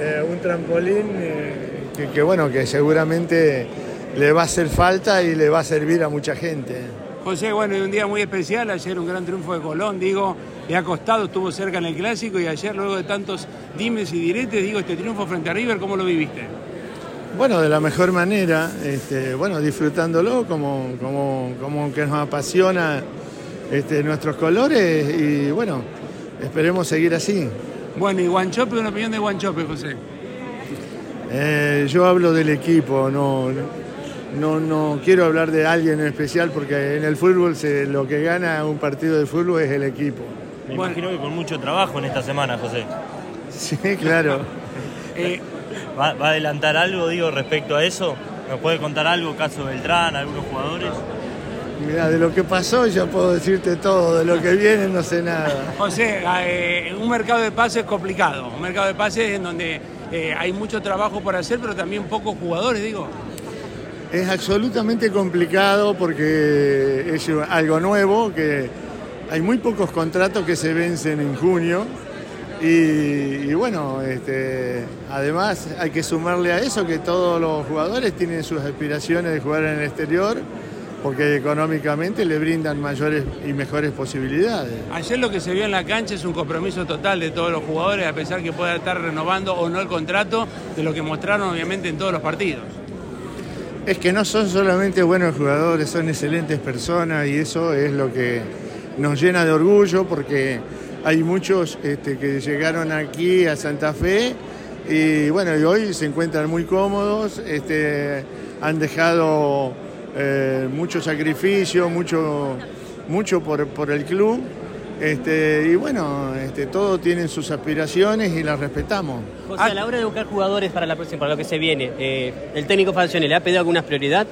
eh, un trampolín eh, que, que, bueno, que seguramente le va a hacer falta y le va a servir a mucha gente. José, bueno, y un día muy especial, ayer un gran triunfo de Colón, digo, le ha costado, estuvo cerca en el clásico y ayer luego de tantos dimes y diretes, digo, este triunfo frente a River, ¿cómo lo viviste? Bueno, de la mejor manera, este, bueno, disfrutándolo como, como, como que nos apasiona este, nuestros colores y bueno, esperemos seguir así. Bueno, y Guanchope, una opinión de Guanchope, José. Eh, yo hablo del equipo, no, no, no quiero hablar de alguien en especial porque en el fútbol se, lo que gana un partido de fútbol es el equipo. Me imagino que con mucho trabajo en esta semana, José. Sí, claro. eh, ¿Va, ¿Va, a adelantar algo, digo, respecto a eso? ¿Me puede contar algo, caso Beltrán, algunos jugadores? Mira, de lo que pasó ya puedo decirte todo, de lo que viene no sé nada. José, eh, un mercado de pases complicado, un mercado de pases en donde eh, hay mucho trabajo por hacer, pero también pocos jugadores, digo. Es absolutamente complicado porque es algo nuevo, que hay muy pocos contratos que se vencen en junio y, y bueno, este, además hay que sumarle a eso que todos los jugadores tienen sus aspiraciones de jugar en el exterior porque económicamente le brindan mayores y mejores posibilidades. Ayer lo que se vio en la cancha es un compromiso total de todos los jugadores, a pesar que pueda estar renovando o no el contrato, de lo que mostraron obviamente en todos los partidos. Es que no son solamente buenos jugadores, son excelentes personas y eso es lo que nos llena de orgullo porque hay muchos este, que llegaron aquí a Santa Fe y bueno, y hoy se encuentran muy cómodos, este, han dejado eh, mucho sacrificio, mucho, mucho por, por el club. Este, y bueno, este, todos tienen sus aspiraciones y las respetamos. José, a la hora de buscar jugadores para la próxima, para lo que se viene, eh, ¿el técnico Falcione le ha pedido alguna prioridad?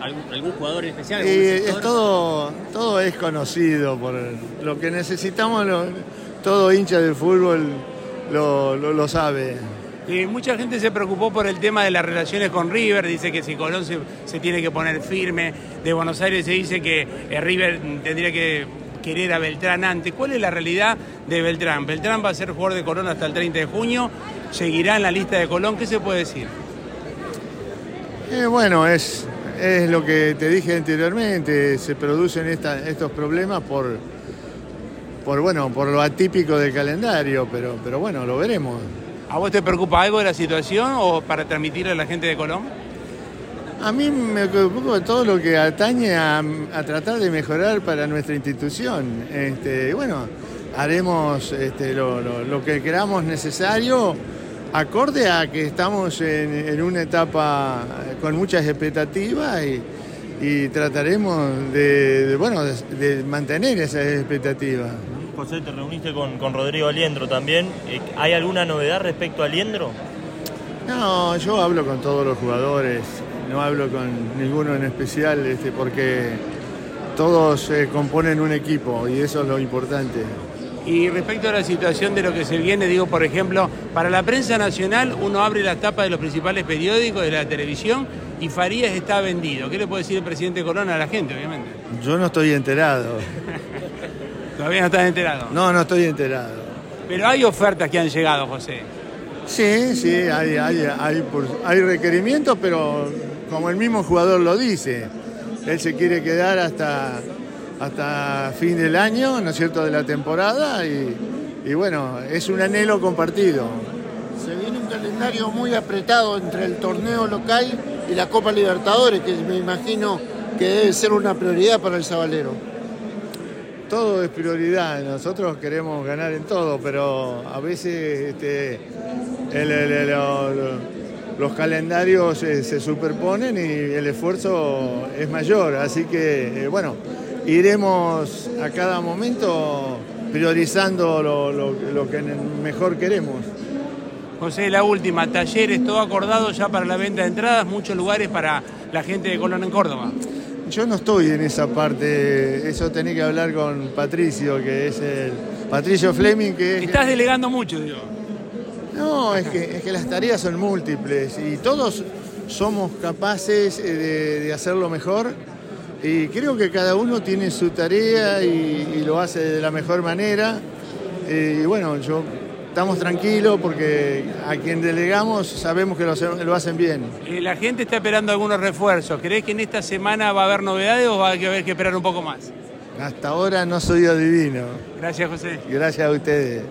¿Algún, algún jugador en especial? Y es todo, todo es conocido por lo que necesitamos, lo, todo hincha del fútbol lo, lo, lo sabe. Mucha gente se preocupó por el tema de las relaciones con River, dice que si Colón se, tiene que poner firme, de Buenos Aires se dice que eh, River tendría que querer a Beltrán antes. ¿Cuál es la realidad de Beltrán? Beltrán va a ser jugador de Colón hasta el 30 de junio, seguirá en la lista de Colón, ¿qué se puede decir? Eh, bueno, es, lo que te dije anteriormente, se producen estos problemas por, por, bueno, por lo atípico del calendario, pero bueno, lo veremos. ¿A vos te preocupa algo de la situación o para transmitirle a la gente de Colón? A mí me preocupa todo lo que atañe a, tratar de mejorar para nuestra institución. Este, bueno, haremos este, lo, que creamos necesario acorde a que estamos en, una etapa con muchas expectativas y, trataremos de, bueno, de, mantener esas expectativas. José, te reuniste con, con Rodrigo Aliendro también. ¿Hay alguna novedad respecto a Aliendro? No, yo hablo con todos los jugadores, no hablo con ninguno en especial este, porque todos eh, componen un equipo y eso es lo importante. Y respecto a la situación de lo que se viene, digo, por ejemplo, para la prensa nacional uno abre las tapas de los principales periódicos, de la televisión, y Farías está vendido. ¿Qué le puede decir el presidente Corona a la gente, obviamente? Yo no estoy enterado. ¿Todavía no estás enterado? No, no estoy enterado. Pero hay ofertas que han llegado, José. Sí, sí, hay, hay, hay, hay requerimientos, pero como el mismo jugador lo dice, él se quiere quedar hasta, hasta fin del año, ¿no es cierto?, de la temporada y, y bueno, es un anhelo compartido. Se viene un calendario muy apretado entre el torneo local y la Copa Libertadores, que me imagino que debe ser una prioridad para el Sabalero. Todo es prioridad, nosotros queremos ganar en todo, pero a veces este, los calendarios se, superponen y el esfuerzo es mayor, así que eh, bueno, iremos a cada momento priorizando lo, lo que mejor queremos. José, la última, talleres, todo acordado ya para la venta de entradas, muchos lugares para la gente de Colón en Córdoba. Yo no estoy en esa parte, eso tenés que hablar con Patricio, que es el Patricio Fleming, que es... Estás delegando mucho, digo. No, es que, es que las tareas son múltiples y todos somos capaces eh, de, de hacerlo mejor y creo que cada uno tiene su tarea y, y lo hace de la mejor manera. Eh, y bueno, yo estamos tranquilos porque a quien delegamos sabemos que lo, hace- lo hacen bien. Eh, la gente está esperando algunos refuerzos. ¿Crees que en esta semana va a haber novedades o va a haber que esperar un poco más? Hasta ahora no soy adivino. Gracias, José. Gracias a ustedes.